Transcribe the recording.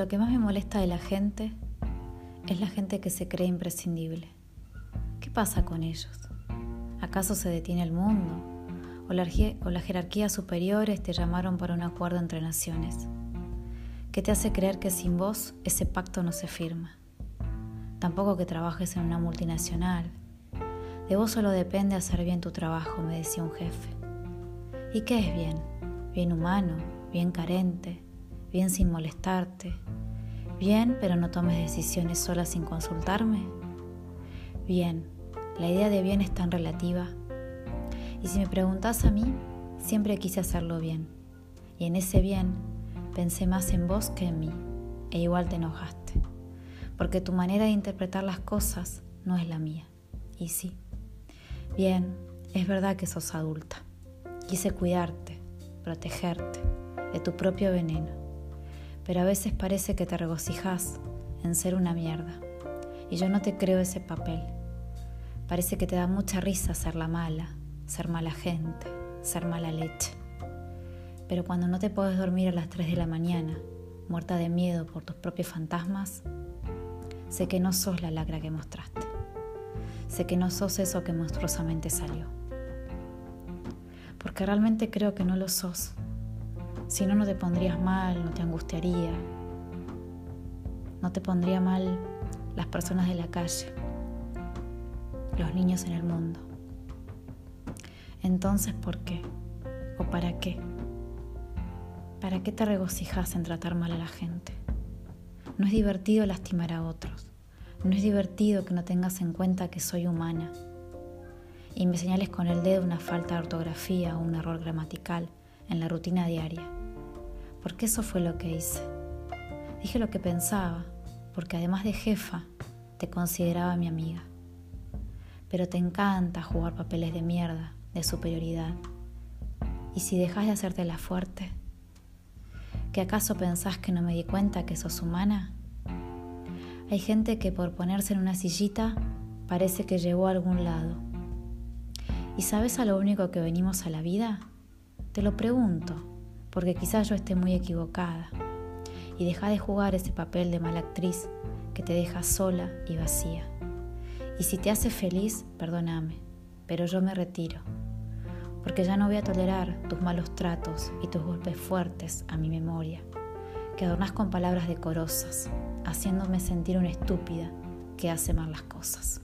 Lo que más me molesta de la gente es la gente que se cree imprescindible. ¿Qué pasa con ellos? ¿Acaso se detiene el mundo? ¿O la, o la jerarquía superiores te llamaron para un acuerdo entre naciones? ¿Qué te hace creer que sin vos ese pacto no se firma? Tampoco que trabajes en una multinacional. De vos solo depende hacer bien tu trabajo, me decía un jefe. ¿Y qué es bien? Bien humano, bien carente, bien sin molestarte, bien pero no tomes decisiones solas sin consultarme. Bien, la idea de bien es tan relativa. Y si me preguntas a mí, siempre quise hacerlo bien. Y en ese bien pensé más en vos que en mí. E igual te enojaste. Porque tu manera de interpretar las cosas no es la mía. Y sí. Bien, es verdad que sos adulta. Quise cuidarte, protegerte de tu propio veneno pero a veces parece que te regocijas en ser una mierda. Y yo no te creo ese papel. Parece que te da mucha risa ser la mala, ser mala gente, ser mala leche. Pero cuando no te puedes dormir a las 3 de la mañana, muerta de miedo por tus propios fantasmas, sé que no sos la lacra que mostraste. Sé que no sos eso que monstruosamente salió. Porque realmente creo que no lo sos. Si no, no te pondrías mal, no te angustiaría, no te pondría mal las personas de la calle, los niños en el mundo. Entonces, ¿por qué? ¿O para qué? ¿Para qué te regocijas en tratar mal a la gente? No es divertido lastimar a otros. No es divertido que no tengas en cuenta que soy humana y me señales con el dedo una falta de ortografía o un error gramatical en la rutina diaria porque eso fue lo que hice. Dije lo que pensaba, porque además de jefa, te consideraba mi amiga. Pero te encanta jugar papeles de mierda, de superioridad. Y si dejas de hacerte la fuerte, ¿que acaso pensás que no me di cuenta que sos humana? Hay gente que por ponerse en una sillita parece que llegó a algún lado. ¿Y sabes a lo único que venimos a la vida? Te lo pregunto porque quizás yo esté muy equivocada. Y deja de jugar ese papel de mala actriz que te deja sola y vacía. Y si te hace feliz, perdóname, pero yo me retiro, porque ya no voy a tolerar tus malos tratos y tus golpes fuertes a mi memoria, que adornas con palabras decorosas, haciéndome sentir una estúpida que hace mal las cosas.